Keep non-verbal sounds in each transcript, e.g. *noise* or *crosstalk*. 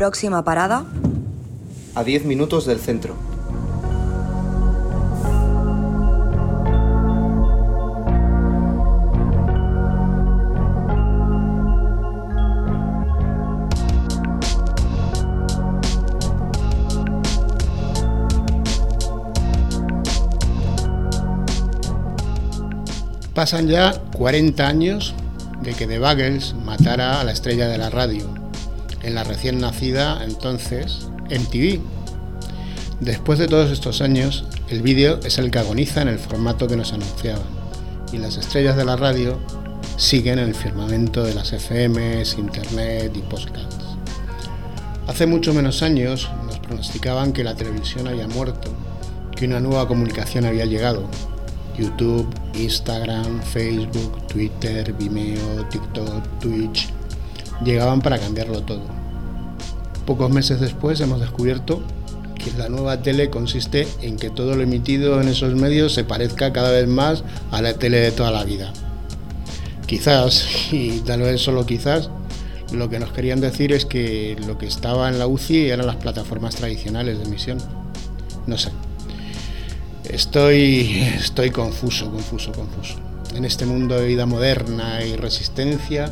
Próxima parada. A 10 minutos del centro. Pasan ya 40 años de que The Buggles matara a la estrella de la radio, en la recién nacida entonces MTV. Después de todos estos años, el vídeo es el que agoniza en el formato que nos anunciaban, y las estrellas de la radio siguen en el firmamento de las FMs, internet y podcasts. Hace mucho menos años nos pronosticaban que la televisión había muerto, que una nueva comunicación había llegado, YouTube, Instagram, Facebook, Twitter, Vimeo, TikTok, Twitch, llegaban para cambiarlo todo. Pocos meses después hemos descubierto que la nueva tele consiste en que todo lo emitido en esos medios se parezca cada vez más a la tele de toda la vida. Quizás, *laughs* y tal vez solo quizás, lo que nos querían decir es que lo que estaba en la UCI eran las plataformas tradicionales de emisión. No sé. Estoy, estoy confuso, confuso, confuso. En este mundo de vida moderna y resistencia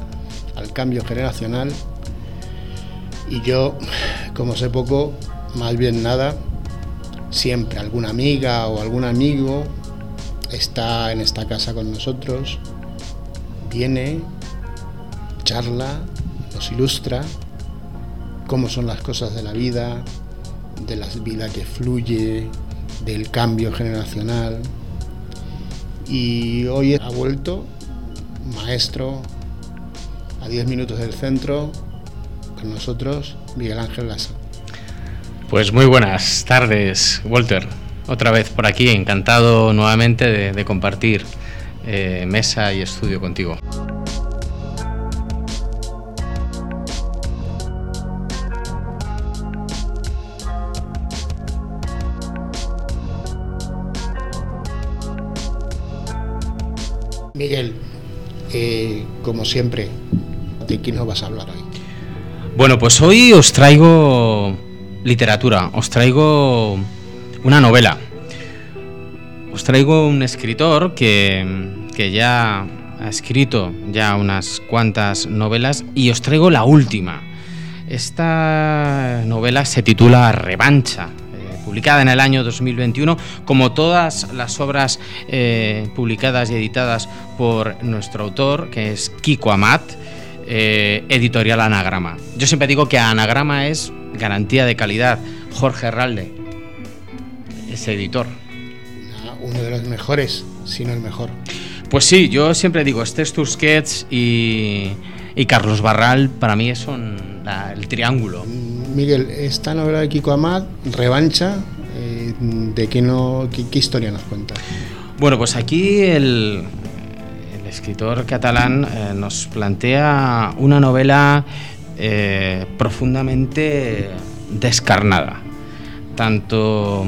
al cambio generacional, y yo, como sé poco, más bien nada, siempre alguna amiga o algún amigo está en esta casa con nosotros, viene, charla, nos ilustra cómo son las cosas de la vida, de la vida que fluye, del cambio generacional. Y hoy ha vuelto maestro a 10 minutos del centro con nosotros Miguel Ángel Lasso. Pues muy buenas tardes, Walter. Otra vez por aquí, encantado nuevamente de, compartir eh, mesa y estudio contigo. Miguel, eh, como siempre, ¿de quién nos vas a hablar hoy? Bueno, pues hoy os traigo literatura, os traigo una novela. Os traigo un escritor que, que ya ha escrito ya unas cuantas novelas y os traigo la última. Esta novela se titula Revancha publicada en el año 2021, como todas las obras eh, publicadas y editadas por nuestro autor, que es Kiko Amat, eh, editorial Anagrama. Yo siempre digo que Anagrama es garantía de calidad. Jorge Herralde es editor. Uno de los mejores, si no el mejor. Pues sí, yo siempre digo, Estés Tusquets y, y Carlos Barral para mí son el triángulo. Miguel, esta novela de Kiko Amad, Revancha, eh, ¿de qué, no, qué, historia nos cuenta? Bueno, pues aquí el, escritor catalán eh, nos plantea una novela eh, profundamente descarnada, tanto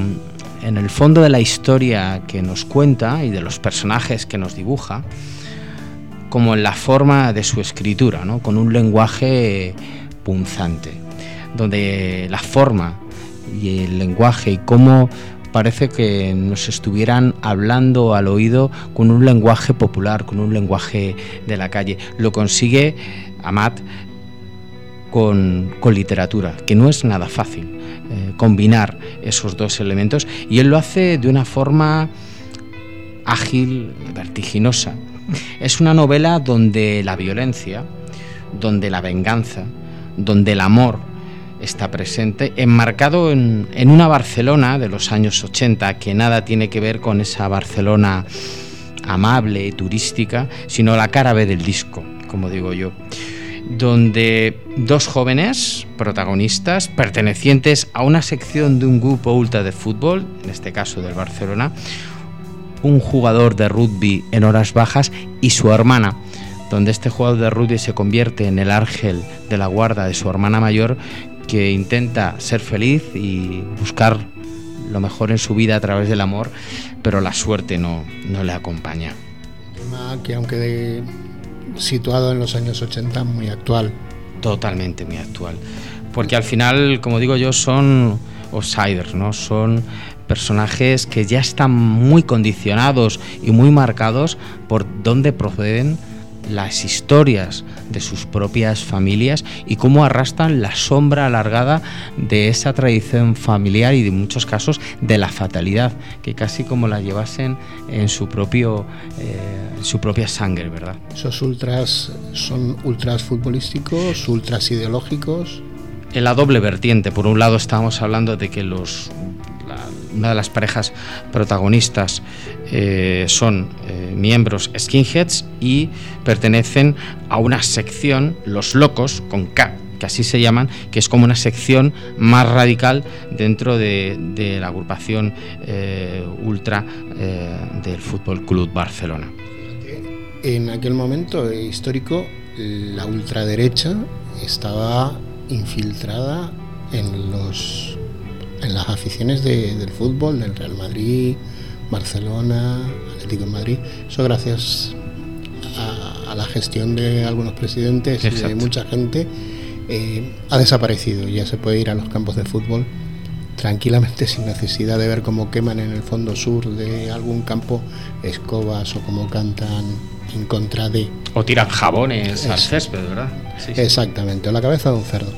en el fondo de la historia que nos cuenta y de los personajes que nos dibuja, como en la forma de su escritura, ¿no? con un lenguaje punzante donde la forma y el lenguaje y cómo parece que nos estuvieran hablando al oído con un lenguaje popular, con un lenguaje de la calle. Lo consigue Amat con, literatura, que no es nada fácil eh, combinar esos dos elementos y él lo hace de una forma ágil, vertiginosa. Es una novela donde la violencia, donde la venganza, donde el amor está presente, enmarcado en, una Barcelona de los años 80 que nada tiene que ver con esa Barcelona amable, turística, sino la cara B del disco, como digo yo, donde dos jóvenes protagonistas, pertenecientes a una sección de un grupo ultra de fútbol, en este caso del Barcelona, un jugador de rugby en horas bajas y su hermana, donde este jugador de rugby se convierte en el ángel de la guarda de su hermana mayor, que intenta ser feliz y buscar lo mejor en su vida a través del amor, pero la suerte no, no le acompaña. tema que aunque situado en los años 80, muy actual. Totalmente muy actual. Porque al final, como digo yo, son outsiders, ¿no? Son personajes que ya están muy condicionados y muy marcados por dónde proceden las historias de sus propias familias y cómo arrastran la sombra alargada de esa tradición familiar y de muchos casos de la fatalidad, que casi como la llevasen en su propio eh, su propia sangre, ¿verdad? Esos ultras son ultras futbolísticos, ultras ideológicos. En la doble vertiente, por un lado estábamos hablando de que los una de las parejas protagonistas eh, son eh, miembros skinheads y pertenecen a una sección, los locos, con K, que así se llaman, que es como una sección más radical dentro de, la agrupación eh, ultra del Fútbol Club Barcelona. En aquel momento histórico, la ultraderecha estaba infiltrada en los en las aficiones del fútbol, del Real Madrid, Barcelona, Atlético de Madrid. Eso gracias a, la gestión de algunos presidentes y de mucha gente eh, ha desaparecido. Ya se puede ir a los campos de fútbol tranquilamente *laughs* sin necesidad de ver cómo queman en el fondo sur de algún campo escobas o cómo cantan en contra de... O tiran jabones al césped, ¿verdad? Exactamente, o la cabeza de un cerdo.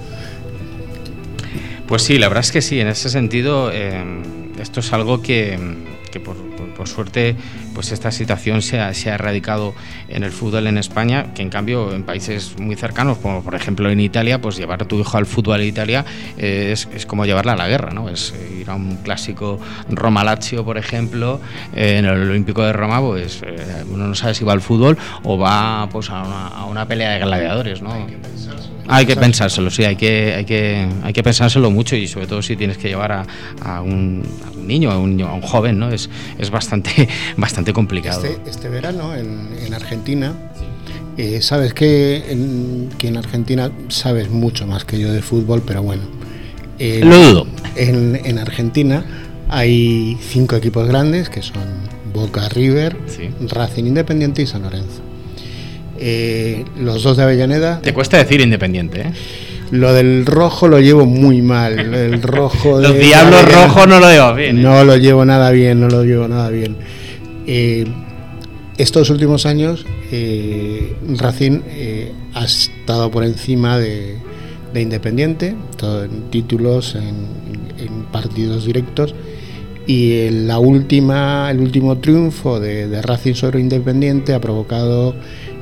Pues sí, la verdad es que sí, en ese sentido eh, esto es algo que, por, suerte pues esta situación se ha, erradicado en el fútbol en España, que en cambio en países muy cercanos, como por ejemplo en Italia, pues llevar a tu hijo al fútbol en Italia eh, es, como llevarla a la guerra, ¿no? Es ir a un clásico Roma-Lazio, por ejemplo, eh, en el Olímpico de Roma, pues uno no sabe si va al fútbol o va pues a una, a una pelea de gladiadores, ¿no? Hay que pensárselo, sí, hay que, hay que, hay que pensárselo mucho y sobre todo si tienes que llevar a, un, niño, a un, a un joven, ¿no? Es, es bastante, *laughs* bastante complicado. Este, este verano en, Argentina, eh, sabes que en, que en Argentina sabes mucho más que yo de fútbol, pero bueno. Lo dudo. En, en, Argentina hay cinco equipos grandes que son Boca River, Racing Independiente y San Lorenzo. Eh, los dos de Avellaneda. Te cuesta decir independiente, ¿eh? Lo del rojo lo llevo muy mal. El rojo *laughs* Los diablos rojos no lo llevo bien. ¿eh? No lo llevo nada bien, no lo llevo nada bien. estos últimos años, Racing ha estado por encima de, Independiente, todo en títulos, en, partidos directos. Y la última, el último triunfo de, de Racing sobre Independiente ha provocado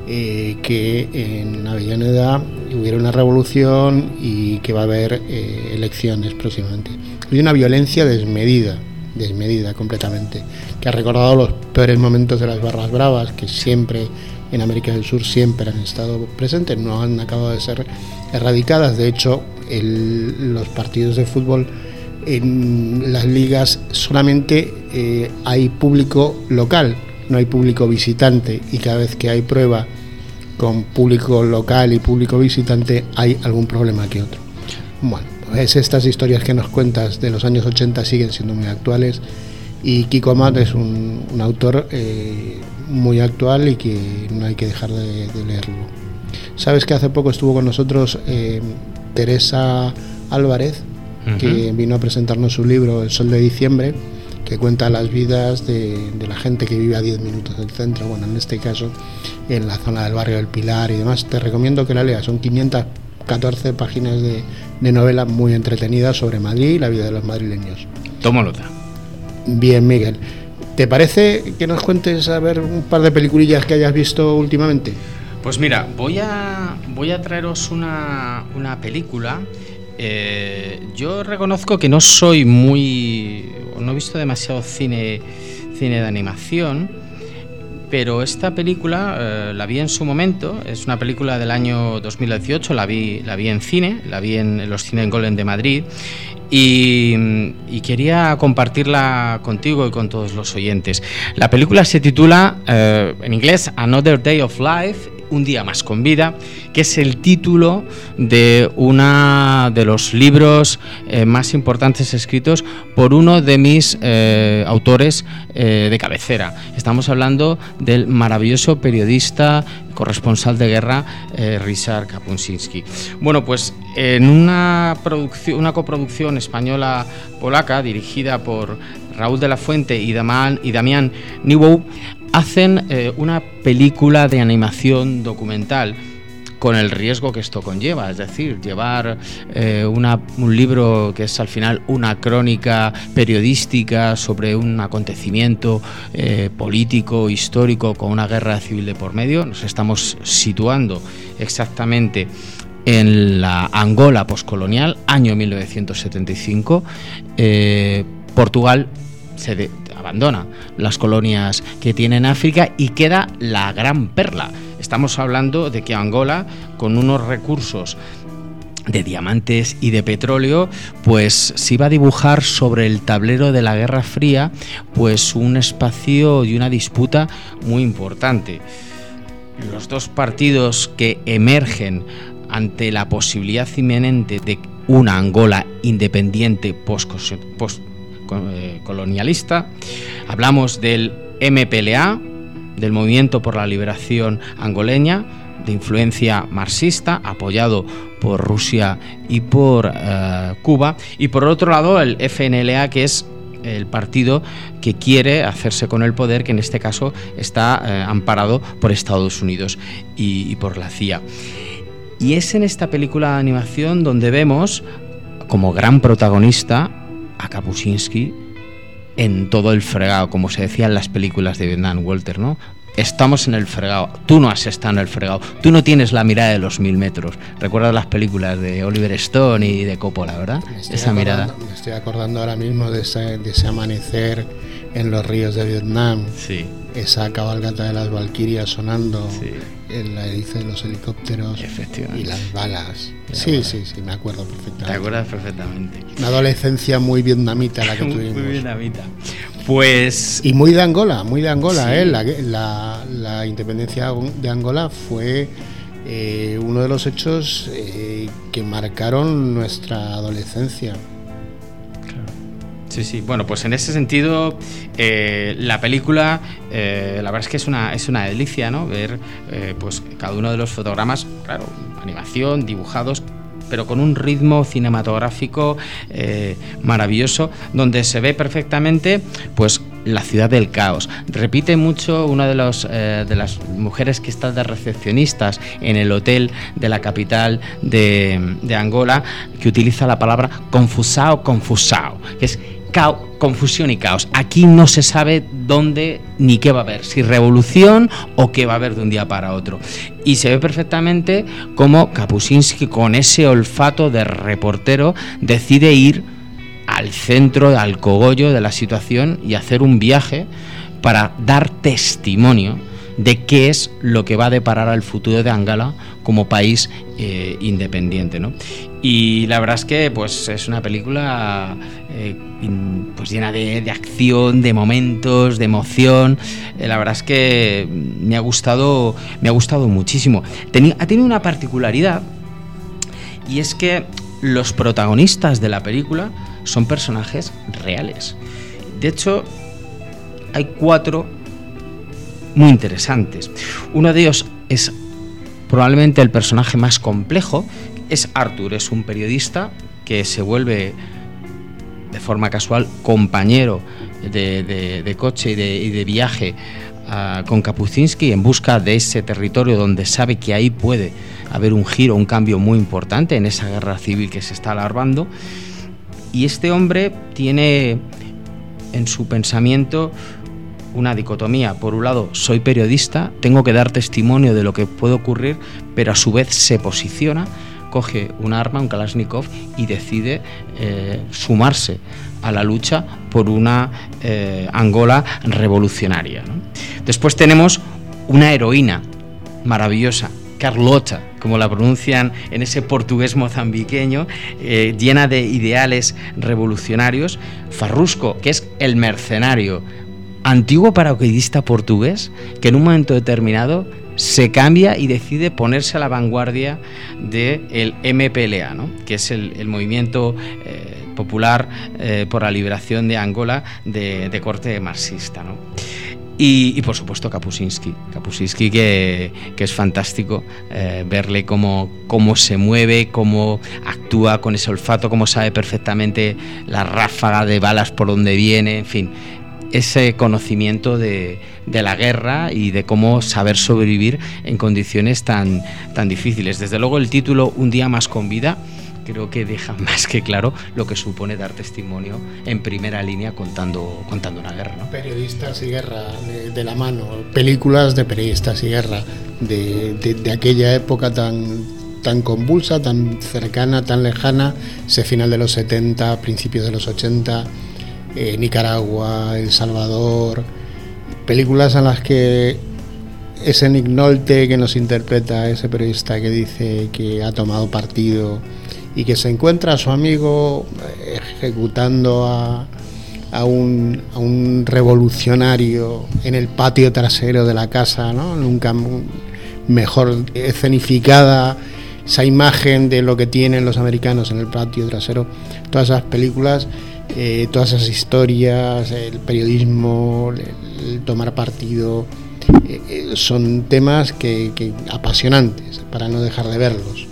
eh, que en Avellaneda hubiera una revolución y que va a haber eh, elecciones próximamente. Hay una violencia desmedida, desmedida completamente, que ha recordado los peores momentos de las barras bravas, que siempre en América del Sur siempre han estado presentes, no han acabado de ser erradicadas. De hecho, los partidos de fútbol en las ligas solamente eh, hay público local no hay público visitante y cada vez que hay prueba con público local y público visitante hay algún problema que otro. Bueno, pues estas historias que nos cuentas de los años 80 siguen siendo muy actuales y Kiko Amat es un, autor eh, muy actual y que no hay que dejar de, leerlo. Sabes que hace poco estuvo con nosotros eh, Teresa Álvarez, que vino a presentarnos su libro El Sol de Diciembre que cuenta las vidas de, la gente que vive a 10 minutos del centro, bueno, en este caso en la zona del barrio del Pilar y demás. Te recomiendo que la leas, son 514 páginas de, novela muy entretenida sobre Madrid y la vida de los madrileños. Tomo nota. Bien, Miguel. ¿Te parece que nos cuentes a ver un par de peliculillas que hayas visto últimamente? Pues mira, voy a, voy a traeros una, una película eh, yo reconozco que no soy muy. no he visto demasiado cine, cine de animación, pero esta película eh, la vi en su momento, es una película del año 2018, la vi, la vi en cine, la vi en, los Cine Golden de Madrid y, quería compartirla contigo y con todos los oyentes. La película se titula eh, en inglés Another Day of Life Un día más con vida, que es el título de uno de los libros eh, más importantes escritos por uno de mis eh, autores eh, de cabecera. Estamos hablando del maravilloso periodista corresponsal de guerra Richard Kapuczynski. Bueno, pues en una, producción, una coproducción española-polaca dirigida por Raúl de la Fuente y, Damián, y hacen eh, una película de animación documental con el riesgo que esto conlleva, es decir, llevar eh, un libro que es al final una crónica periodística sobre un acontecimiento eh, político, histórico, con una guerra civil de por medio. Nos estamos situando exactamente en la Angola poscolonial, año 1975. Portugal se abandona las colonias que tiene en África y queda la gran perla. Estamos hablando de que Angola, con unos recursos de diamantes y de petróleo, pues se iba a dibujar sobre el tablero de la Guerra Fría, pues un espacio y una disputa muy importante. Los dos partidos que emergen ante la posibilidad inminente de una Angola independiente post, colonialista. Hablamos del MPLA, del Movimiento por la Liberación Angoleña, de influencia marxista, apoyado por Rusia y por eh, Cuba. Y por otro lado, el FNLA, que es el partido que quiere hacerse con el poder, que en este caso está eh, amparado por Estados Unidos y, por la CIA. Y es en esta película de animación donde vemos como gran protagonista a Kapuscinski en todo el fregado, como se decía en las películas de Vietnam Walter, ¿no? Estamos en el fregado, tú no has estado en el fregado, tú no tienes la mirada de los mil metros. ¿Recuerdas las películas de Oliver Stone y de Coppola, verdad? Esa mirada. Me estoy acordando ahora mismo de ese, de ese amanecer en los ríos de Vietnam. Sí. Esa cabalgata de las Valquirias sonando. Sí en la hélice de los helicópteros y las balas. Sí, sí, sí, me acuerdo perfectamente. Te acuerdas perfectamente. Una adolescencia muy vietnamita la que *laughs* tuvimos. muy vietnamita. Pues. Y muy de Angola, muy de Angola, ¿eh? La, la, independencia de Angola fue eh, uno de los hechos eh, que marcaron nuestra adolescencia. Sí, sí. Bueno, pues en ese sentido, eh, la película, eh, la verdad es que es una, es una delicia, ¿no? Ver eh, pues cada uno de los fotogramas, claro, animación, dibujados, pero con un ritmo cinematográfico maravilloso, donde se ve perfectamente, pues la ciudad del caos. Repite mucho una de, los, de las mujeres que está de recepcionistas en el hotel de la capital de, de Angola, que utiliza la palabra confusao, confusao, que es confusión y caos. Aquí no se sabe dónde ni qué va a haber, si revolución o qué va a haber de un día para otro. Y se ve perfectamente cómo Kapuscinski, con ese olfato de reportero, decide ir al centro, al cogollo de la situación y hacer un viaje para dar testimonio de qué es lo que va a deparar al futuro de Angala como país eh, independiente. ¿no? Y la verdad es que pues, es una película eh, pues llena de, acción, de momentos, de emoción. Eh, la verdad es que me ha gustado, me ha gustado muchísimo. ha tenido una particularidad y es que los protagonistas de la película son personajes reales. De hecho, hay cuatro muy interesantes. Uno de ellos es probablemente el personaje más complejo, es Arthur, es un periodista que se vuelve de forma casual compañero de, coche y de, viaje ah, con Kapuczynski en busca de ese territorio donde sabe que ahí puede haber un giro, un cambio muy importante en esa guerra civil que se está alarmando. Y este hombre tiene en su pensamiento una dicotomía. Por un lado, soy periodista, tengo que dar testimonio de lo que puede ocurrir, pero a su vez se posiciona, coge un arma, un Kalashnikov, y decide eh, sumarse a la lucha por una eh, Angola revolucionaria. Después tenemos una heroína maravillosa, Carlota, como la pronuncian en ese portugués mozambiqueño, eh, llena de ideales revolucionarios, Farrusco, que es el mercenario antiguo paracaidista portugués que en un momento determinado se cambia y decide ponerse a la vanguardia del MPLA, ¿no? que es el, movimiento eh, popular eh, por la liberación de Angola de, corte marxista. ¿no? Y, por supuesto Kapuscinski que, que es fantástico eh, verle cómo, cómo se mueve, cómo actúa con ese olfato, cómo sabe perfectamente la ráfaga de balas por donde viene, en fin, ese conocimiento de, de, la guerra y de cómo saber sobrevivir en condiciones tan, tan difíciles. Desde luego el título Un día más con vida creo que deja *laughs* más que claro lo que supone dar testimonio en primera línea contando, contando una guerra. Periodistas y guerra de, la mano, películas de periodistas y guerra de, de, aquella época tan, tan convulsa, tan cercana, tan lejana, ese final de los 70, principios de los 80 eh, Nicaragua, El Salvador, películas en las que ese Nick Nolte que nos interpreta, ese periodista que dice que ha tomado partido y que se encuentra a su amigo eh, ejecutando a, a, un, a un, revolucionario en el patio trasero de la casa, ¿no? nunca mejor escenificada esa imagen de lo que tienen los americanos en el patio trasero, todas esas películas eh, todas esas historias, el periodismo, el, tomar partido, eh, eh, son temas que, apasionantes para no dejar de verlos.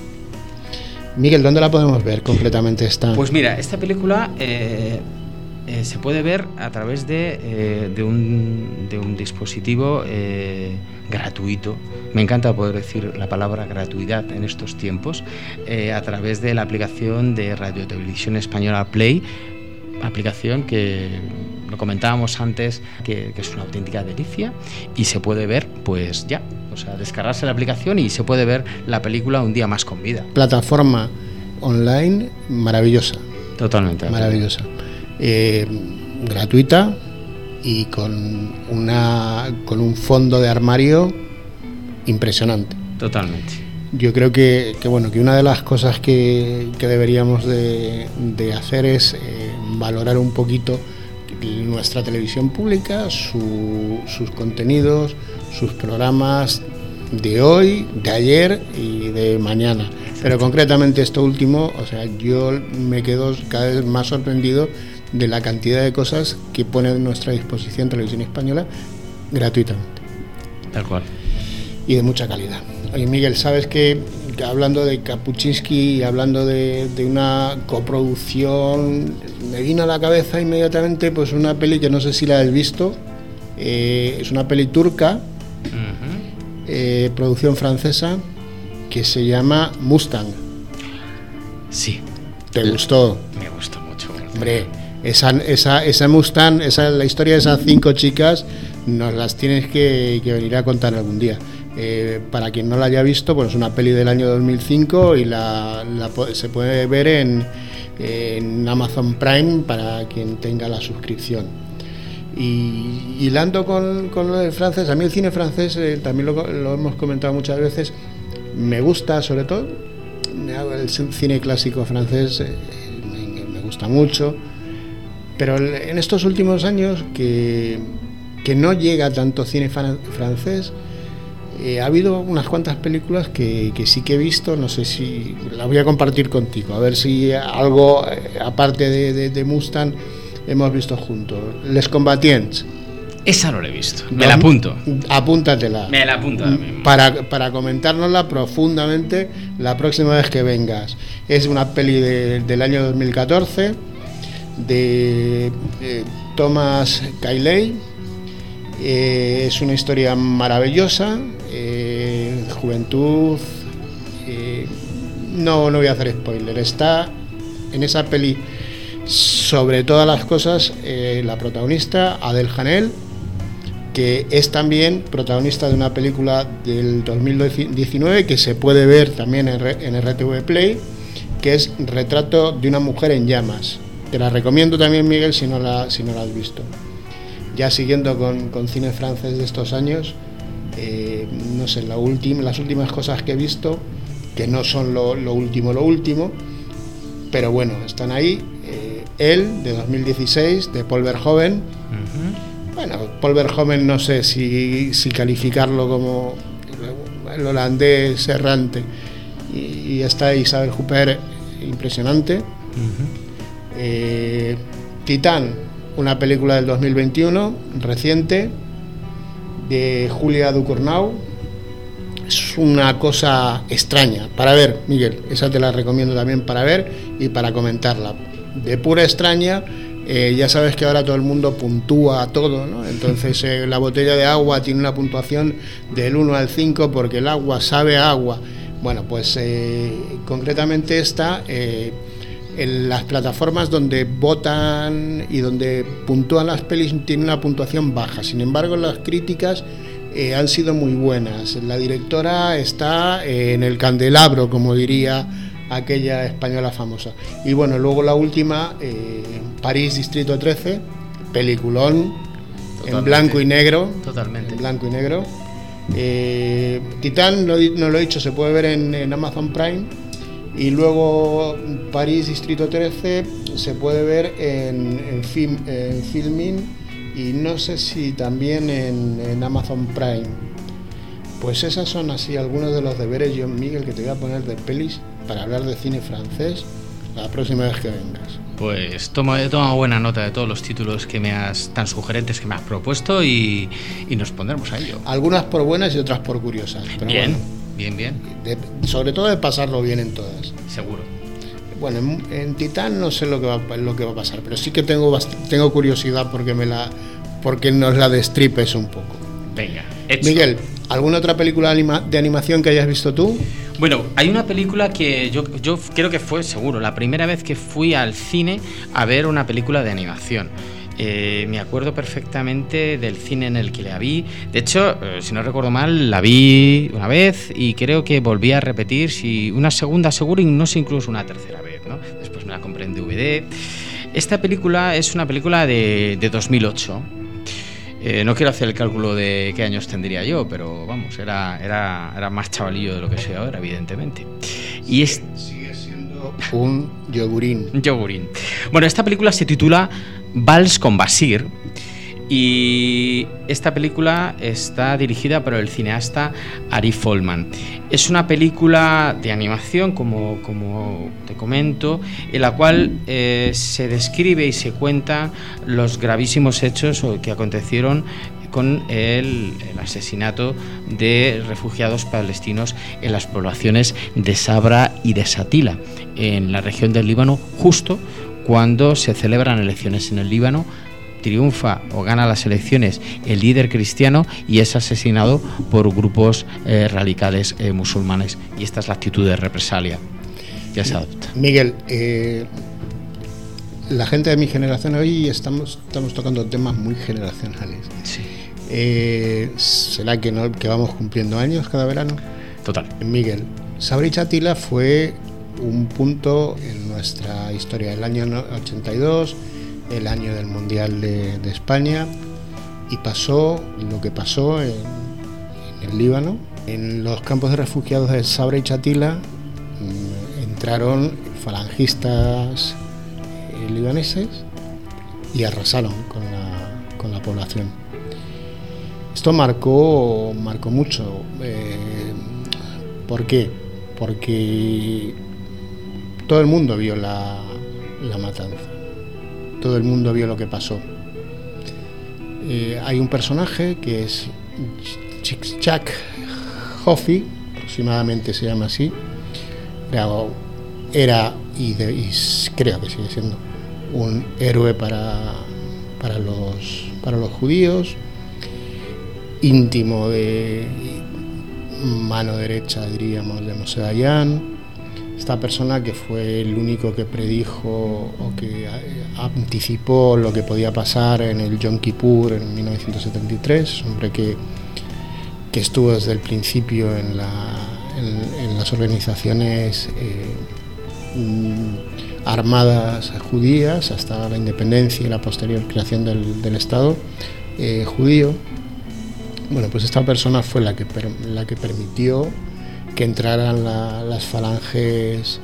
Miguel, ¿dónde la podemos ver completamente esta? Pues mira, esta película se puede ver a través de, de, un, de un, dispositivo gratuito. Me encanta poder decir la palabra gratuidad en estos tiempos, a través de la aplicación de Radio Televisión Española Play aplicación que lo comentábamos antes, que, es una auténtica delicia y se puede ver, pues ya, o sea, descargarse la aplicación y se puede ver la película un día más con vida. Plataforma online maravillosa. Totalmente. Maravillosa. Eh, gratuita y con, una, con un fondo de armario impresionante. Totalmente yo creo que, bueno que una de las cosas que, deberíamos de, hacer es eh, valorar un poquito nuestra televisión pública, sus contenidos, sus programas de hoy, de ayer y de mañana. Pero concretamente esto último, o sea, yo me quedo cada vez más sorprendido de la cantidad de cosas que pone a nuestra disposición Televisión Española gratuitamente. Tal cual. Y de mucha calidad. Oye, Miguel, ¿sabes que hablando de Kapuczynski y hablando de, una coproducción, me vino a la cabeza inmediatamente pues una peli que no sé si la has visto, eh, es una peli turca, eh, producción francesa, que se llama Mustang. Sí. ¿Te gustó? Me gustó mucho. Hombre, esa, esa, esa Mustang, esa, la historia de esas cinco chicas, nos las tienes que venir a contar algún día. Eh, para quien no la haya visto, pues es una peli del año 2005 y la, se puede ver en, Amazon Prime para quien tenga la suscripción. Y hilando con, con lo del francés, a mí el cine francés, eh, también lo, hemos comentado muchas veces, me gusta sobre todo, el cine clásico francés eh, me, gusta mucho, pero en estos últimos años que, que no llega tanto cine francés, eh, ha habido unas cuantas películas que, sí que he visto, no sé si las voy a compartir contigo, a ver si algo eh, aparte de, Mustang hemos visto juntos. Les Combatients. Esa no la he visto. Me la apunto. Apúntatela. Me la apunto. Para, para comentárnosla profundamente la próxima vez que vengas. Es una peli del año 2014 de, de Thomas Cayley. Eh, es una historia maravillosa eh, juventud. Eh, no, no voy a hacer spoiler. Está en esa peli, sobre todas las cosas, la protagonista, Adel Janel, que es también protagonista de una película del 2019 que se puede ver también en, RTV Play, que es Retrato de una mujer en llamas. Te la recomiendo también, Miguel, si no la, si no la has visto. Ya siguiendo con, con cine francés de estos años, eh, no sé, la última, las últimas cosas que he visto, que no son lo, último, lo último, pero bueno, están ahí. Eh, él, de 2016, de Paul Verhoeven. Bueno, Paul Verhoeven no sé si, si calificarlo como el holandés errante. Y, y está Isabel Huppert, impresionante. Eh, Titán, una película del 2021, reciente, de Julia Ducournau. Es una cosa extraña para ver, Miguel, esa te la recomiendo también para ver y para comentarla. De pura extraña, eh, ya sabes que ahora todo el mundo puntúa todo, ¿no? Entonces *laughs* eh, la botella de agua tiene una puntuación del 1 al 5 porque el agua sabe a agua. Bueno, pues eh, concretamente esta en las plataformas donde votan y donde puntúan las pelis tiene una puntuación baja. Sin embargo, las críticas eh, han sido muy buenas. La directora está eh, en el candelabro, como diría aquella española famosa. Y bueno, luego la última, eh, París Distrito 13, peliculón en blanco y negro. Totalmente. En blanco y negro. Titán, no, lo he dicho, se puede ver en Amazon Prime y luego París Distrito 13 se puede ver en, film, en Filmin y no sé si también en, Amazon Prime. Pues esas son así algunos de los deberes, John Miguel, que te voy a poner de pelis para hablar de cine francés la próxima vez que vengas. Pues tomo, he tomado buena nota de todos los títulos que me has, tan sugerentes que me has propuesto y, nos pondremos a ello. Algunas por buenas y otras por curiosas. Bien. Bien, bien. sobre todo de pasarlo bien en todas. Seguro. Bueno, en, Titán no sé lo que, va, lo que va a pasar, pero sí que tengo, tengo curiosidad porque, me la, porque nos la destripes un poco. Venga, Miguel, ¿alguna otra película de animación que hayas visto tú? Bueno, hay una película que yo, yo creo que fue seguro la primera vez que fui al cine a ver una película de animación. Eh, me acuerdo perfectamente del cine en el que la vi. De hecho, eh, si no recuerdo mal, la vi una vez y creo que volví a repetir, si una segunda seguro y no sé incluso una tercera vez. ¿no? Después me la compré en DVD. Esta película es una película de, 2008. Eh, no quiero hacer el cálculo de qué años tendría yo, pero vamos, era, era, era más chavalillo de lo que soy ahora, evidentemente. Y es... Sigue siendo un yogurín. Yogurín. Bueno, esta película se titula Vals con Basir. Y esta película está dirigida por el cineasta Ari Folman. Es una película de animación, como, como te comento, en la cual eh, se describe y se cuenta los gravísimos hechos que acontecieron con el, el, asesinato de refugiados palestinos en las poblaciones de Sabra y de Satila, en la región del Líbano, justo cuando se celebran elecciones en el Líbano, triunfa o gana las elecciones el líder cristiano y es asesinado por grupos eh, radicales eh, musulmanes. Y esta es la actitud de represalia que se adopta. Miguel, eh, la gente de mi generación hoy estamos, estamos tocando temas muy generacionales. Sí. ¿Será que, no, que vamos cumpliendo años cada verano? Total. Miguel, Sabri Chatila fue un punto en nuestra historia, el año 82, el año del Mundial de, España, y pasó lo que pasó en, el Líbano. En los campos de refugiados de Sabra y Chatila mm, entraron falangistas eh, libaneses y arrasaron con la, con la población. Esto marcó, marcó mucho. Eh, ¿Por qué? Porque todo el mundo vio la, matanza, todo el mundo vio lo que pasó. Eh, hay un personaje que es Chuck Hoffy, aproximadamente se llama así, era, y, creo que sigue siendo un héroe para, para, los, para los judíos, íntimo de mano derecha, diríamos, de Moshe Dayan, esta persona que fue el único que predijo o que anticipó lo que podía pasar en el Yom Kippur en 1973, hombre que, que estuvo desde el principio en, las organizaciones eh, mm, armadas judías hasta la independencia y la posterior creación del, Estado eh, judío. Bueno, pues esta persona fue la que, la que permitió que entraran las falanges,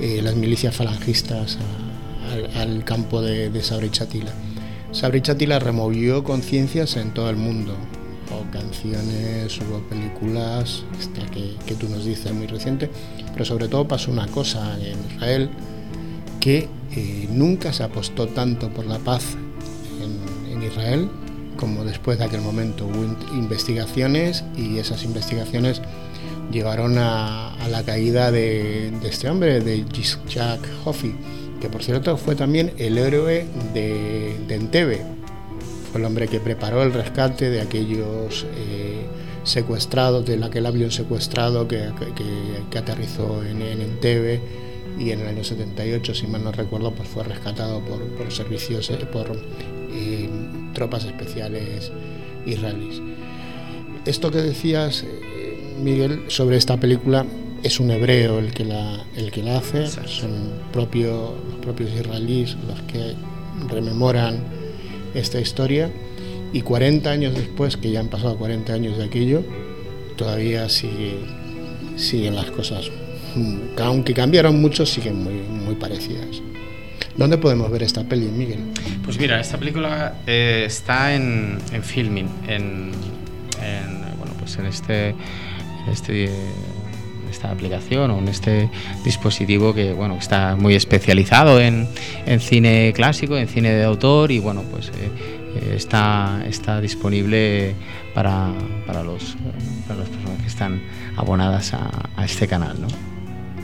eh, las milicias falangistas al campo de, de Sabra y Chatila. Sabri Chatila removió conciencias en todo el mundo. Hubo canciones, hubo películas, esta que, que, tú nos dices muy reciente, pero sobre todo pasó una cosa en Israel que eh, nunca se apostó tanto por la paz en, en, Israel como después de aquel momento. Hubo investigaciones y esas investigaciones llevaron a, la caída de, este hombre, de Jack Hoffi, que por cierto fue también el héroe de, de Entebbe. Fue el hombre que preparó el rescate de aquellos eh, secuestrados, de aquel avión secuestrado que, que, que aterrizó en, en, Entebbe y en el año 78, si mal no recuerdo, pues fue rescatado por, por servicios, eh, por eh, tropas especiales israelíes. Esto que decías, Miguel, sobre esta película es un hebreo el que la, el que la hace, Exacto. son propio, los propios israelíes los que rememoran esta historia y 40 años después, que ya han pasado 40 años de aquello, todavía sigue, siguen las cosas, aunque cambiaron mucho, siguen muy, muy parecidas. ¿Dónde podemos ver esta peli, Miguel? Pues mira, esta película eh, está en, en filming, en, en, bueno, pues en este, este esta aplicación o en este dispositivo que bueno está muy especializado en, en cine clásico, en cine de autor y bueno pues eh, está, está disponible para, para, los, para las personas que están abonadas a, a este canal. ¿no?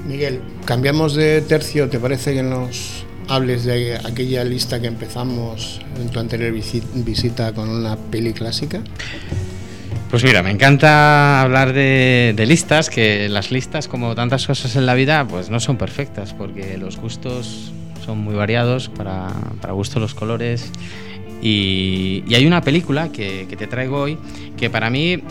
Miguel, cambiamos de tercio, ¿te parece que nos hables de aquella lista que empezamos en tu anterior visita con una peli clásica? Pues mira, me encanta hablar de, listas, que las listas, como tantas cosas en la vida, pues no son perfectas, porque los gustos son muy variados, para, para gusto los colores. Y, hay una película que, que te traigo hoy que para mí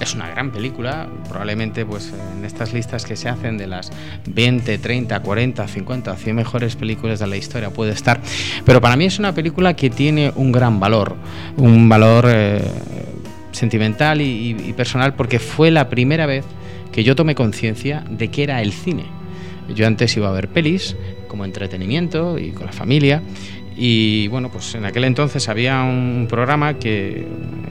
es una gran película, probablemente pues en estas listas que se hacen de las 20, 30, 40, 50, 100 mejores películas de la historia puede estar, pero para mí es una película que tiene un gran valor, un valor eh, sentimental y, personal porque fue la primera vez que yo tomé conciencia de que era el cine. Yo antes iba a ver pelis como entretenimiento y con la familia y bueno, pues en aquel entonces había un programa que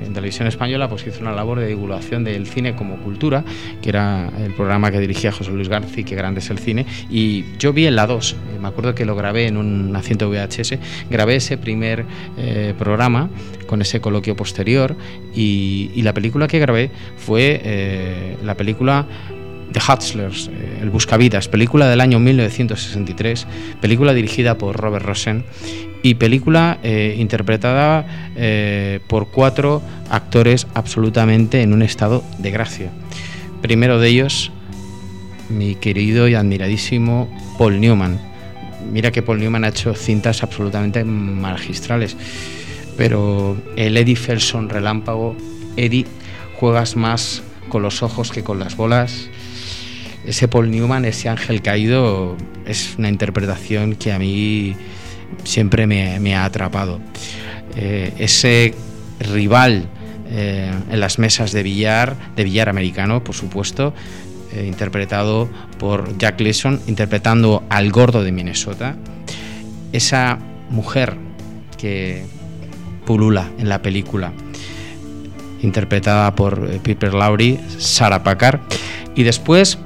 en televisión española pues hizo una labor de divulgación del cine como cultura, que era el programa que dirigía José Luis García, que grande es el cine, y yo vi en la 2, me acuerdo que lo grabé en un asiento VHS, grabé ese primer eh, programa con ese coloquio posterior y, y, la película que grabé fue eh, la película The Hustlers, eh, El Buscavidas, película del año 1963, película dirigida por Robert Rosen y película eh, interpretada eh, por cuatro actores absolutamente en un estado de gracia. Primero de ellos, mi querido y admiradísimo Paul Newman. Mira que Paul Newman ha hecho cintas absolutamente magistrales, pero el Eddie Felson relámpago, Eddie, juegas más con los ojos que con las bolas. Ese Paul Newman, ese ángel caído, es una interpretación que a mí siempre me, me ha atrapado. Eh, ese rival eh, en las mesas de billar, de billar americano, por supuesto, eh, interpretado por Jack Leeson, interpretando al gordo de Minnesota. Esa mujer que pulula en la película, interpretada por Piper Laurie, Sarah Packard. Y después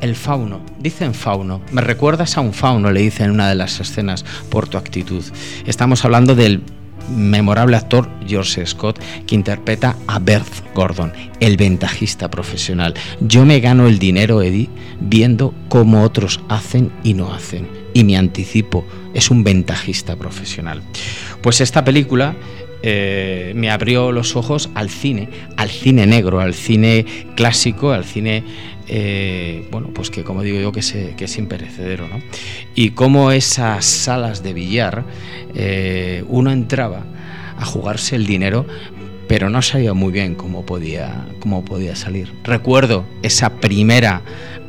el fauno, dicen fauno, me recuerdas a un fauno, le dice en una de las escenas por tu actitud. Estamos hablando del memorable actor George Scott que interpreta a Bert Gordon, el ventajista profesional. Yo me gano el dinero, Eddie, viendo cómo otros hacen y no hacen. Y me anticipo, es un ventajista profesional. Pues esta película eh, me abrió los ojos al cine, al cine negro, al cine clásico, al cine eh, bueno, pues que como digo yo, que, se, que es imperecedero, ¿no? Y cómo esas salas de billar, eh, uno entraba a jugarse el dinero, pero no sabía muy bien cómo podía, cómo podía salir. Recuerdo esa primera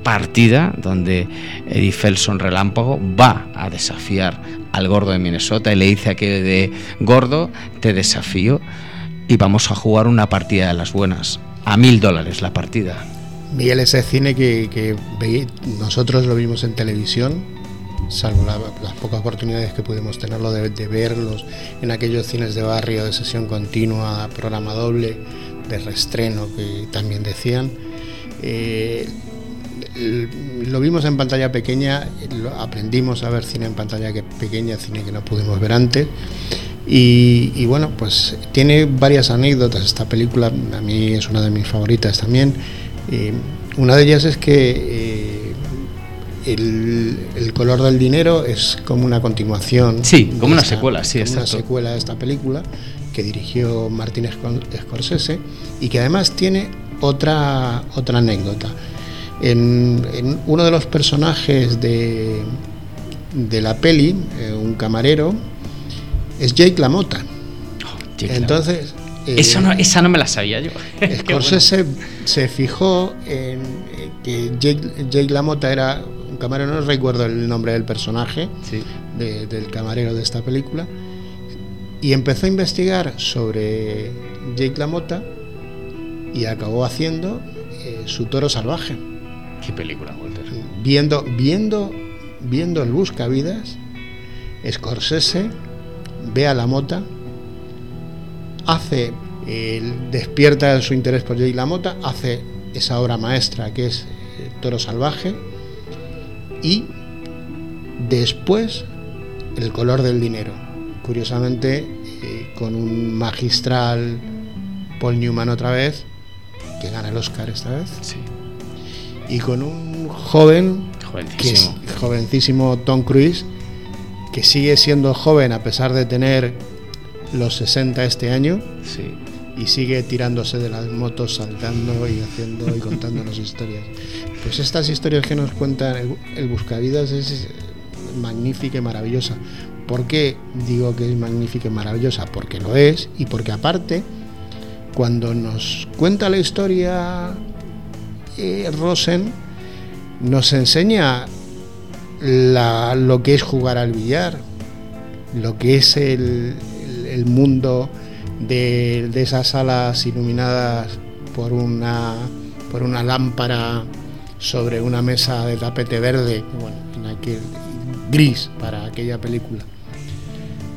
partida donde Eddie Felson Relámpago va a desafiar al gordo de Minnesota y le dice a aquel de gordo, te desafío y vamos a jugar una partida de las buenas, a mil dólares la partida. Miguel, ese cine que, que nosotros lo vimos en televisión, salvo las pocas oportunidades que pudimos tenerlo de, verlos en aquellos cines de barrio de sesión continua, programa doble, de restreno que también decían. Eh, lo vimos en pantalla pequeña, aprendimos a ver cine en pantalla pequeña, cine que no pudimos ver antes. Y, bueno, pues tiene varias anécdotas esta película, a mí es una de mis favoritas también. Eh, una de ellas es que eh, el, color del dinero es como una continuación. Sí, como una secuela, sí, Una secuela de esta película que dirigió Martín Scorsese y que además tiene otra, otra anécdota. En, uno de los personajes de, de la peli, eh, un camarero, es Jake LaMotta. Oh, Entonces. Eh, esa no me la sabía yo. *laughs* Scorsese se fijó en que Jake, Jake LaMotta era un camarero, no recuerdo el nombre del personaje, del camarero de esta película, y empezó a investigar sobre Jake LaMotta y acabó haciendo eh, su toro salvaje. ¿Qué película, Walter? Viendo, viendo, viendo el Buscavidas, Scorsese ve a la mota, hace, despierta su interés por Jay Mota, hace esa obra maestra que es eh, Toro Salvaje y después El color del dinero. Curiosamente, eh, con un magistral Paul Newman otra vez, que gana el Oscar esta vez. Y con un joven, jovencísimo Tom Cruise, que sigue siendo joven a pesar de tener los 60 este año. Sí. Y sigue tirándose de las motos, saltando y haciendo y contándonos historias. Pues estas historias que nos cuentan el, el Buscavidas es magnífica y maravillosa. ¿Por qué digo que es magnífica y maravillosa? Porque lo es y porque aparte, cuando nos cuenta la historia eh, Rosen, nos enseña lo que es jugar al billar, lo que es el, mundo de, esas salas iluminadas por una, por una lámpara sobre una mesa de tapete verde, bueno, en aquel gris para aquella película.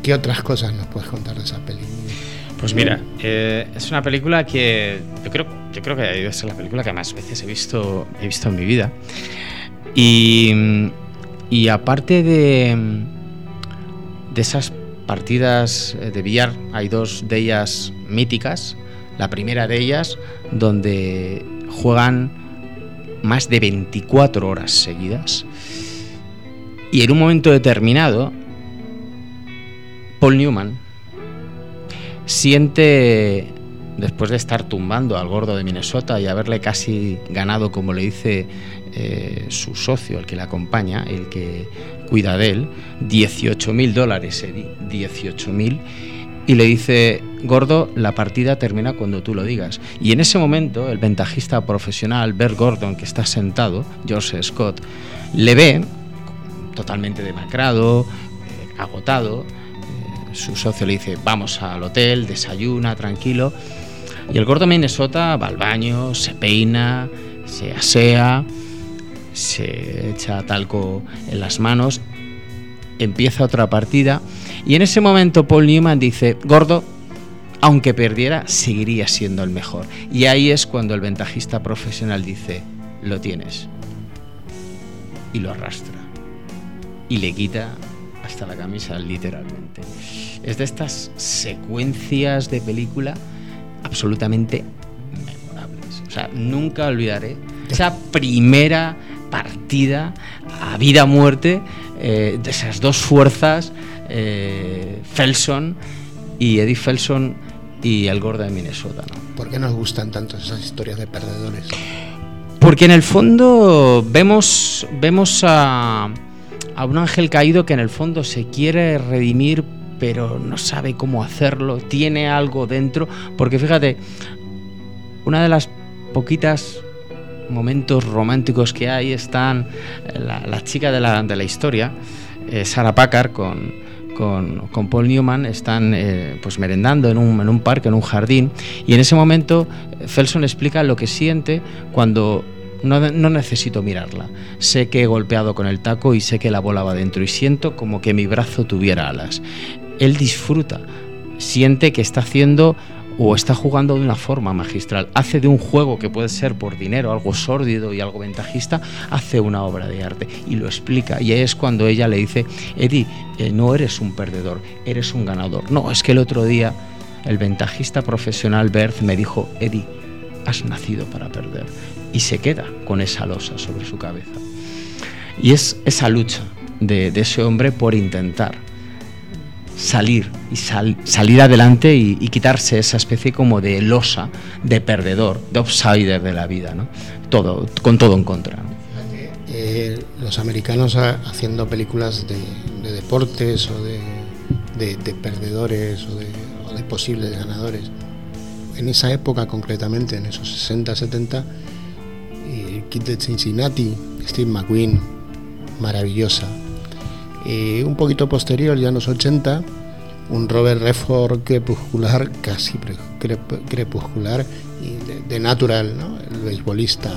¿Qué otras cosas nos puedes contar de esa película? Pues mira, eh, es una película que yo creo, yo creo que es la película que más veces he visto, he visto en mi vida. Y y aparte de, de esas partidas de billar, hay dos de ellas míticas. La primera de ellas, donde juegan más de 24 horas seguidas. Y en un momento determinado, Paul Newman siente, después de estar tumbando al gordo de Minnesota y haberle casi ganado, como le dice eh, su socio, el que le acompaña, el que cuida de él, 18 mil dólares, 18 mil, y le dice, gordo, la partida termina cuando tú lo digas. Y en ese momento, el ventajista profesional, Bert Gordon, que está sentado, George Scott, le ve totalmente demacrado, eh, agotado. Eh, su socio le dice, vamos al hotel, desayuna, tranquilo. Y el gordo Minnesota va al baño, se peina, se asea se echa talco en las manos, empieza otra partida y en ese momento Paul Newman dice, gordo, aunque perdiera, seguiría siendo el mejor. Y ahí es cuando el ventajista profesional dice, lo tienes. Y lo arrastra. Y le quita hasta la camisa, literalmente. Es de estas secuencias de película absolutamente memorables. O sea, nunca olvidaré esa primera partida a vida muerte eh, de esas dos fuerzas, eh, Felson y Eddie Felson y el gordo de Minnesota. ¿no? ¿Por qué nos gustan tanto esas historias de perdedores? Porque en el fondo vemos, vemos a, a un ángel caído que en el fondo se quiere redimir pero no sabe cómo hacerlo, tiene algo dentro, porque fíjate, una de las poquitas momentos románticos que hay están la, chica de la, de la historia, eh, Sarah Packard, con, con, Paul Newman, están eh, pues merendando en un, en un parque, en un jardín, y en ese momento eh, Felson explica lo que siente cuando no, no necesito mirarla. Sé que he golpeado con el taco y sé que la bola va dentro y siento como que mi brazo tuviera alas. Él disfruta, siente que está haciendo o está jugando de una forma magistral. Hace de un juego que puede ser por dinero, algo sórdido y algo ventajista, hace una obra de arte y lo explica. Y es cuando ella le dice, Eddie, eh, no eres un perdedor, eres un ganador. No, es que el otro día el ventajista profesional Berth me dijo, Eddie, has nacido para perder. Y se queda con esa losa sobre su cabeza. Y es esa lucha de, ese hombre por intentar salir y salir adelante y, quitarse esa especie como de losa, de perdedor, de outsider de la vida, ¿no? Todo, con todo en contra. Eh, los americanos haciendo películas de, deportes o de, de perdedores o de de posibles ganadores. En esa época concretamente, en esos 60, 70, el kit de Cincinnati, Steve McQueen, maravillosa. Un poquito posterior, ya en los 80, un Robert Redford crepuscular, casi crepuscular, y de, natural, ¿no? el beisbolista.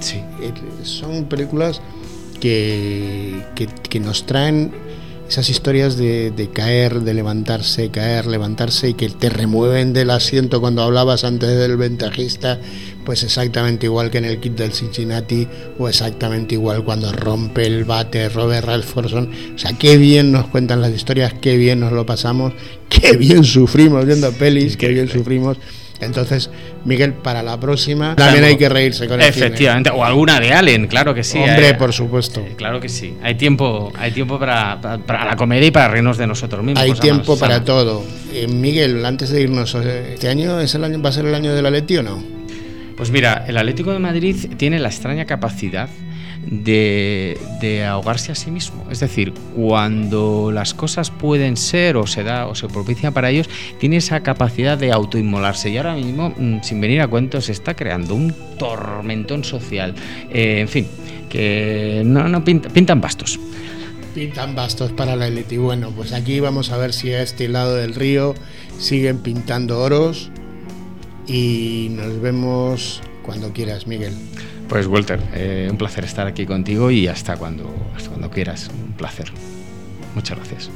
Sí. Son películas que, que, que nos traen esas historias de, caer, de levantarse, caer, levantarse y que te remueven del asiento cuando hablabas antes del ventajista, pues exactamente igual que en el kit del Cincinnati o exactamente igual cuando rompe el bate Robert Ralphorson. O sea, qué bien nos cuentan las historias, qué bien nos lo pasamos, *laughs* qué bien sufrimos viendo pelis, qué bien sufrimos entonces, Miguel, para la próxima también hay que reírse con el Efectivamente, o alguna de Allen, claro que sí. Hombre, eh, por supuesto. Eh, claro que sí. Hay tiempo, hay tiempo para, para, la comedia y para reírnos de nosotros mismos. Hay tiempo para todo. Eh, Miguel, antes de irnos, ¿este año es el año va a ser el año del Atleti o no? Pues mira, el Atlético de Madrid tiene la extraña capacidad de, ahogarse a sí mismo. Es decir, cuando las cosas pueden ser o se da o se propicia para ellos, tiene esa capacidad de autoinmolarse. Y ahora mismo, mm, sin venir a cuentos, se está creando un tormentón social. Eh, en fin, que no, no pintan bastos. Pintan bastos para la élite. Y bueno, pues aquí vamos a ver si a este lado del río siguen pintando oros. Y nos vemos cuando quieras, Miguel. Pues Walter, eh, un placer estar aquí contigo y hasta cuando, hasta cuando quieras. Un placer. Muchas gracias.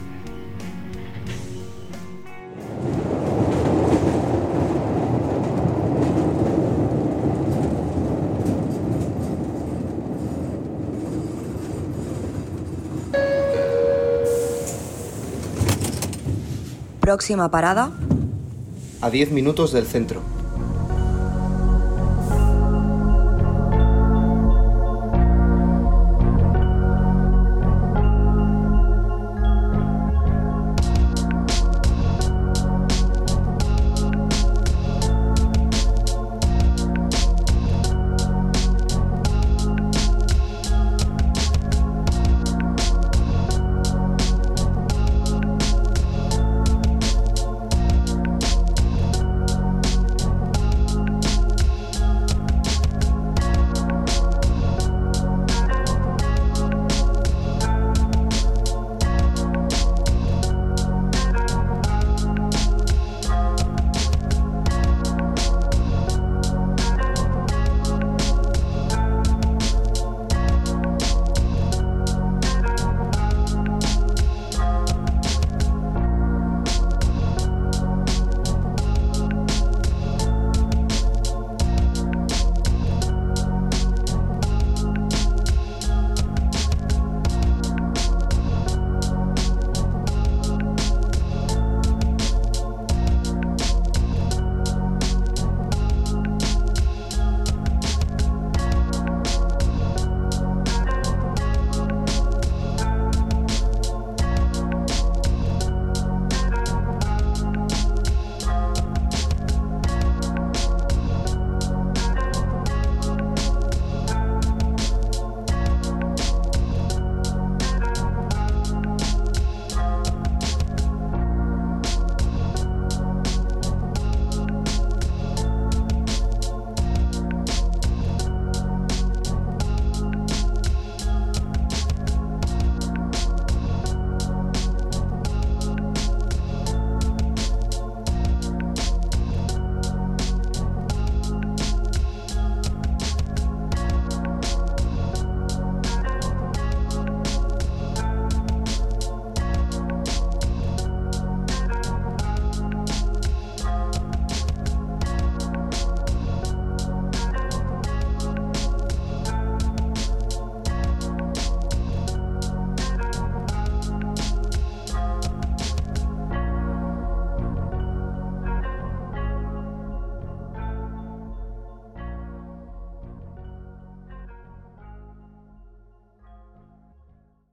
Próxima parada. A 10 minutos del centro.